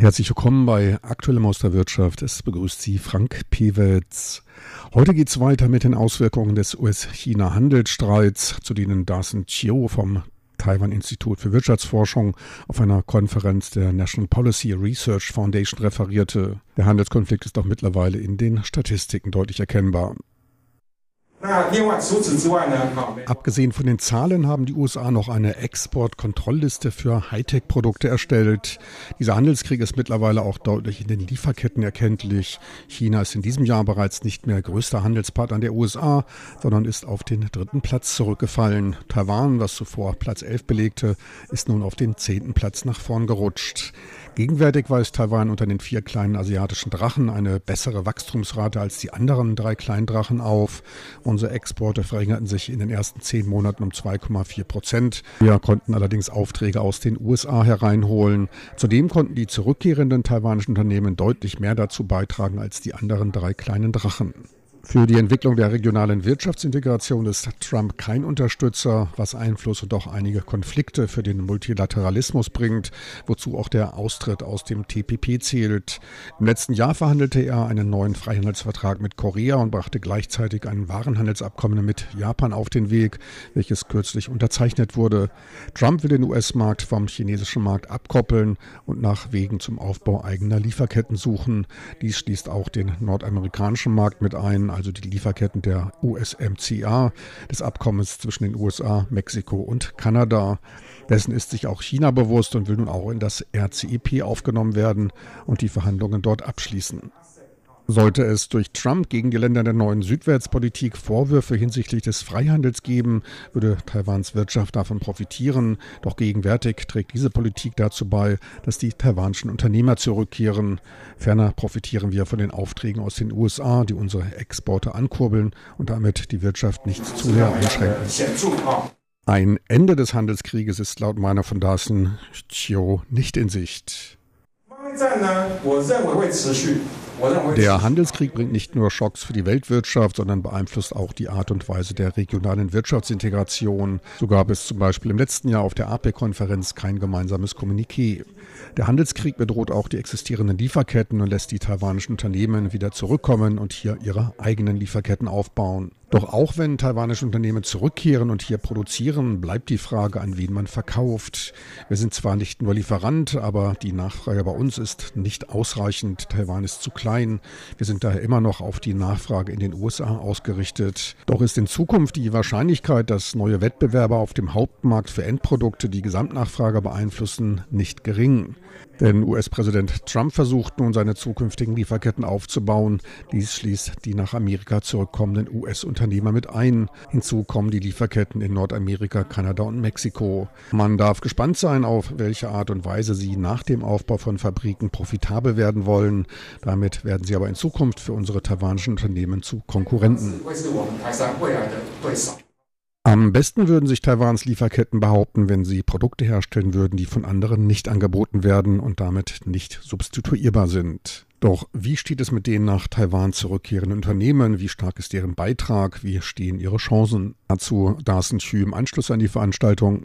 Herzlich willkommen bei Aktuellem aus der Wirtschaft. Es begrüßt Sie Frank Pewitz. Heute geht es weiter mit den Auswirkungen des US-China-Handelsstreits, zu denen Darsen Chiu vom Taiwan-Institut für Wirtschaftsforschung auf einer Konferenz der National Policy Research Foundation referierte. Der Handelskonflikt ist auch mittlerweile in den Statistiken deutlich erkennbar. Abgesehen von den Zahlen haben die USA noch eine Exportkontrollliste für Hightech-Produkte erstellt. Dieser Handelskrieg ist mittlerweile auch deutlich in den Lieferketten erkenntlich. China ist in diesem Jahr bereits nicht mehr größter Handelspartner der USA, sondern ist auf den dritten Platz zurückgefallen. Taiwan, was zuvor Platz 11 belegte, ist nun auf den zehnten Platz nach vorn gerutscht. Gegenwärtig weist Taiwan unter den vier kleinen asiatischen Drachen eine bessere Wachstumsrate als die anderen drei kleinen Drachen auf. Unsere Exporte verringerten sich in den ersten zehn Monaten um 2,4 Prozent. Wir konnten allerdings Aufträge aus den USA hereinholen. Zudem konnten die zurückkehrenden taiwanischen Unternehmen deutlich mehr dazu beitragen als die anderen drei kleinen Drachen. Für die Entwicklung der regionalen Wirtschaftsintegration ist Trump kein Unterstützer, was Einfluss und auch einige Konflikte für den Multilateralismus bringt, wozu auch der Austritt aus dem TPP zählt. Im letzten Jahr verhandelte er einen neuen Freihandelsvertrag mit Korea und brachte gleichzeitig ein Warenhandelsabkommen mit Japan auf den Weg, welches kürzlich unterzeichnet wurde. Trump will den US-Markt vom chinesischen Markt abkoppeln und nach Wegen zum Aufbau eigener Lieferketten suchen. Dies schließt auch den nordamerikanischen Markt mit ein also die Lieferketten der USMCA, des Abkommens zwischen den USA, Mexiko und Kanada. Dessen ist sich auch China bewusst und will nun auch in das RCEP aufgenommen werden und die Verhandlungen dort abschließen. Sollte es durch Trump gegen die Länder der neuen Südwärtspolitik Vorwürfe hinsichtlich des Freihandels geben, würde Taiwans Wirtschaft davon profitieren. Doch gegenwärtig trägt diese Politik dazu bei, dass die taiwanischen Unternehmer zurückkehren. Ferner profitieren wir von den Aufträgen aus den USA, die unsere Exporte ankurbeln und damit die Wirtschaft nicht zu sehr einschränken. Ein Ende des Handelskrieges ist laut meiner von Dasen Chiu nicht in Sicht. Der Handelskrieg bringt nicht nur Schocks für die Weltwirtschaft, sondern beeinflusst auch die Art und Weise der regionalen Wirtschaftsintegration. So gab es zum Beispiel im letzten Jahr auf der APEC-Konferenz kein gemeinsames Kommuniqué. Der Handelskrieg bedroht auch die existierenden Lieferketten und lässt die taiwanischen Unternehmen wieder zurückkommen und hier ihre eigenen Lieferketten aufbauen. Doch auch wenn taiwanische Unternehmen zurückkehren und hier produzieren, bleibt die Frage, an wen man verkauft. Wir sind zwar nicht nur Lieferant, aber die Nachfrage bei uns ist nicht ausreichend. Taiwan ist zu klein. Wir sind daher immer noch auf die Nachfrage in den USA ausgerichtet. Doch ist in Zukunft die Wahrscheinlichkeit, dass neue Wettbewerber auf dem Hauptmarkt für Endprodukte die Gesamtnachfrage beeinflussen, nicht gering. Denn US-Präsident Trump versucht nun, seine zukünftigen Lieferketten aufzubauen. Dies schließt die nach Amerika zurückkommenden US-Unternehmer mit ein. Hinzu kommen die Lieferketten in Nordamerika, Kanada und Mexiko. Man darf gespannt sein, auf welche Art und Weise sie nach dem Aufbau von Fabriken profitabel werden wollen. Damit werden sie aber in Zukunft für unsere taiwanischen Unternehmen zu Konkurrenten. Am besten würden sich Taiwans Lieferketten behaupten, wenn sie Produkte herstellen würden, die von anderen nicht angeboten werden und damit nicht substituierbar sind. Doch wie steht es mit den nach Taiwan zurückkehrenden Unternehmen? Wie stark ist deren Beitrag? Wie stehen ihre Chancen? Dazu Darsen Xu im Anschluss an die Veranstaltung.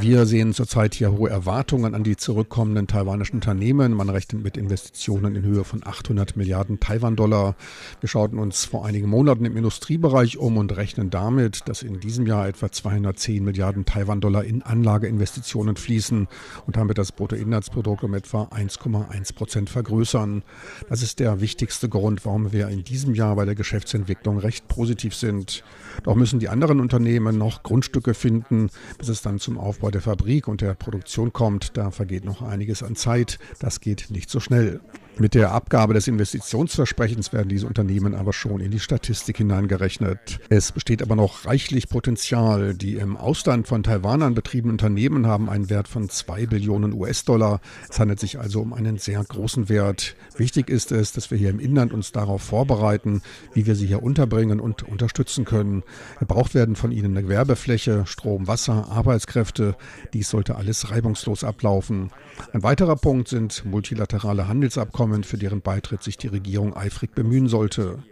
Wir sehen zurzeit hier hohe Erwartungen an die zurückkommenden taiwanischen Unternehmen. Man rechnet mit Investitionen in Höhe von 800 Milliarden Taiwan-Dollar. Wir schauten uns vor einigen Monaten im Industriebereich um und rechnen damit, dass in diesem Jahr etwa 210 Milliarden Taiwan-Dollar in Anlageinvestitionen fließen und damit das Bruttoinlandsprodukt um etwa 1,1 Prozent vergrößern. Das ist der wichtigste Grund, warum wir in diesem Jahr bei der Geschäftsentwicklung recht positiv sind. Doch müssen die anderen Unternehmen noch Grundstücke finden, bis es dann zum Aufbau der Fabrik und der Produktion kommt. Da vergeht noch einiges an Zeit. Das geht nicht so schnell. Mit der Abgabe des Investitionsversprechens werden diese Unternehmen aber schon in die Statistik hineingerechnet. Es besteht aber noch reichlich Potenzial. Die im Ausland von Taiwanern betriebenen Unternehmen haben einen Wert von zwei Billionen US-Dollar. Es handelt sich also um einen sehr großen Wert. Wichtig ist es, dass wir hier im Inland uns darauf vorbereiten, wie wir sie hier unterbringen und unterstützen können. Gebraucht werden von ihnen eine Werbefläche, Strom, Wasser, Arbeitskräfte. Dies sollte alles reibungslos ablaufen. Ein weiterer Punkt sind multilaterale Handelsabkommen Abkommen, für deren Beitritt sich die Regierung eifrig bemühen sollte.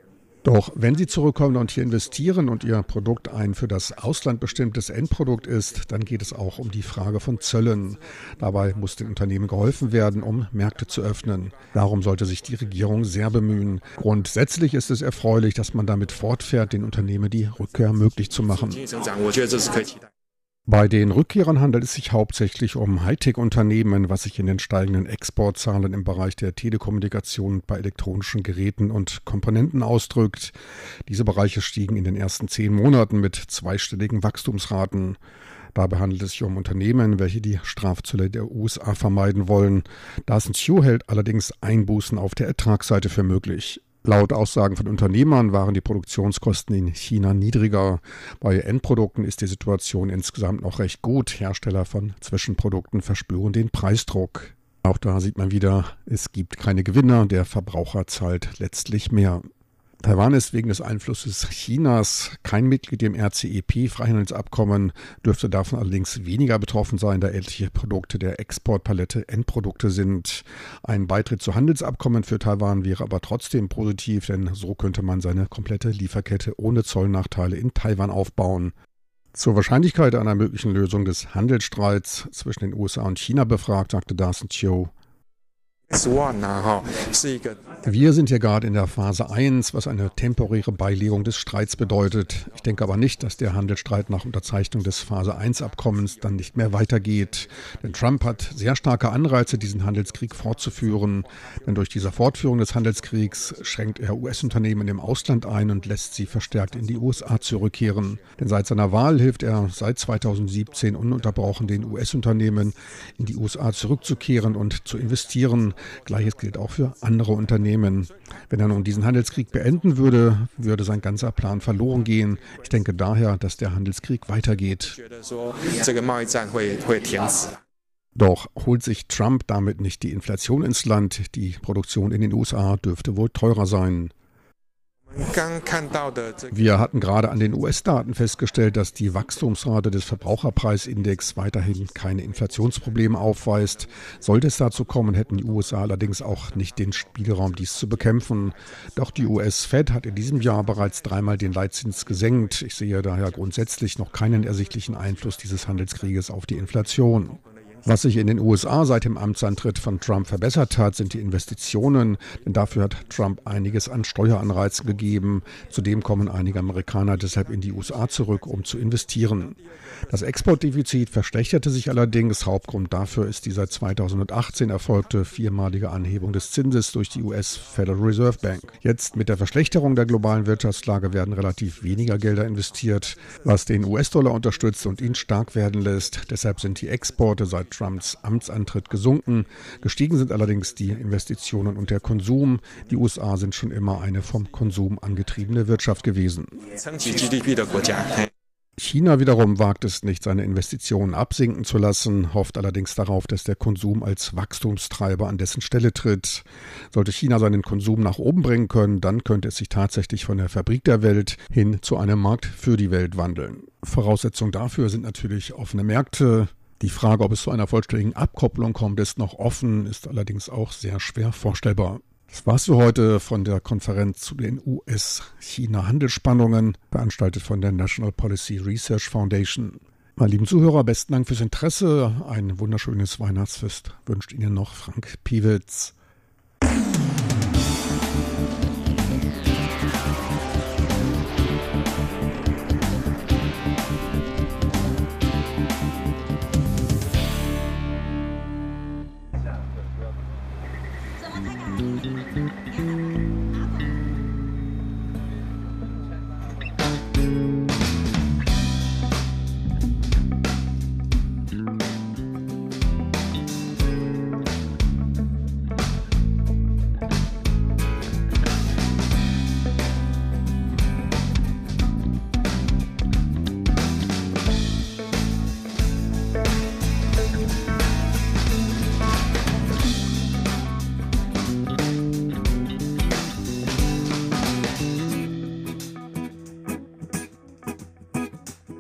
Doch wenn Sie zurückkommen und hier investieren und Ihr Produkt ein für das Ausland bestimmtes Endprodukt ist, dann geht es auch um die Frage von Zöllen. Dabei muss den Unternehmen geholfen werden, um Märkte zu öffnen. Darum sollte sich die Regierung sehr bemühen. Grundsätzlich ist es erfreulich, dass man damit fortfährt, den Unternehmen die Rückkehr möglich zu machen. Bei den Rückkehrern handelt es sich hauptsächlich um Hightech-Unternehmen, was sich in den steigenden Exportzahlen im Bereich der Telekommunikation bei elektronischen Geräten und Komponenten ausdrückt. Diese Bereiche stiegen in den ersten zehn Monaten mit zweistelligen Wachstumsraten. Dabei handelt es sich um Unternehmen, welche die Strafzölle der USA vermeiden wollen. Dasen Chu hält allerdings Einbußen auf der Ertragsseite für möglich. Laut Aussagen von Unternehmern waren die Produktionskosten in China niedriger. Bei Endprodukten ist die Situation insgesamt noch recht gut. Hersteller von Zwischenprodukten verspüren den Preisdruck. Auch da sieht man wieder, es gibt keine Gewinner, der Verbraucher zahlt letztlich mehr. Taiwan ist wegen des Einflusses Chinas kein Mitglied im RCEP-Freihandelsabkommen, dürfte davon allerdings weniger betroffen sein, da etliche Produkte der Exportpalette Endprodukte sind. Ein Beitritt zu Handelsabkommen für Taiwan wäre aber trotzdem positiv, denn so könnte man seine komplette Lieferkette ohne Zollnachteile in Taiwan aufbauen. Zur Wahrscheinlichkeit einer möglichen Lösung des Handelsstreits zwischen den USA und China befragt, sagte Darcy Chiu, wir sind ja gerade in der Phase 1, was eine temporäre Beilegung des Streits bedeutet. Ich denke aber nicht, dass der Handelsstreit nach Unterzeichnung des Phase 1 Abkommens dann nicht mehr weitergeht. Denn Trump hat sehr starke Anreize, diesen Handelskrieg fortzuführen. Denn durch diese Fortführung des Handelskriegs schränkt er US-Unternehmen im Ausland ein und lässt sie verstärkt in die USA zurückkehren. Denn seit seiner Wahl hilft er seit 2017 ununterbrochen den US-Unternehmen in die USA zurückzukehren und zu investieren. Gleiches gilt auch für andere Unternehmen. Wenn er nun diesen Handelskrieg beenden würde, würde sein ganzer Plan verloren gehen. Ich denke daher, dass der Handelskrieg weitergeht. Doch holt sich Trump damit nicht die Inflation ins Land? Die Produktion in den USA dürfte wohl teurer sein. Wir hatten gerade an den US-Daten festgestellt, dass die Wachstumsrate des Verbraucherpreisindex weiterhin keine Inflationsprobleme aufweist. Sollte es dazu kommen, hätten die USA allerdings auch nicht den Spielraum, dies zu bekämpfen. Doch die US-Fed hat in diesem Jahr bereits dreimal den Leitzins gesenkt. Ich sehe daher grundsätzlich noch keinen ersichtlichen Einfluss dieses Handelskrieges auf die Inflation. Was sich in den USA seit dem Amtsantritt von Trump verbessert hat, sind die Investitionen, denn dafür hat Trump einiges an Steueranreizen gegeben. Zudem kommen einige Amerikaner deshalb in die USA zurück, um zu investieren. Das Exportdefizit verschlechterte sich allerdings. Hauptgrund dafür ist die seit 2018 erfolgte viermalige Anhebung des Zinses durch die US Federal Reserve Bank. Jetzt mit der Verschlechterung der globalen Wirtschaftslage werden relativ weniger Gelder investiert, was den US-Dollar unterstützt und ihn stark werden lässt. Deshalb sind die Exporte seit Trumps Amtsantritt gesunken. Gestiegen sind allerdings die Investitionen und der Konsum. Die USA sind schon immer eine vom Konsum angetriebene Wirtschaft gewesen. China wiederum wagt es nicht, seine Investitionen absinken zu lassen, hofft allerdings darauf, dass der Konsum als Wachstumstreiber an dessen Stelle tritt. Sollte China seinen Konsum nach oben bringen können, dann könnte es sich tatsächlich von der Fabrik der Welt hin zu einem Markt für die Welt wandeln. Voraussetzung dafür sind natürlich offene Märkte, die Frage, ob es zu einer vollständigen Abkopplung kommt, ist noch offen, ist allerdings auch sehr schwer vorstellbar. Das war's für heute von der Konferenz zu den US-China-Handelsspannungen, veranstaltet von der National Policy Research Foundation. Meine lieben Zuhörer, besten Dank fürs Interesse. Ein wunderschönes Weihnachtsfest wünscht Ihnen noch Frank Piewitz. Mm-hmm.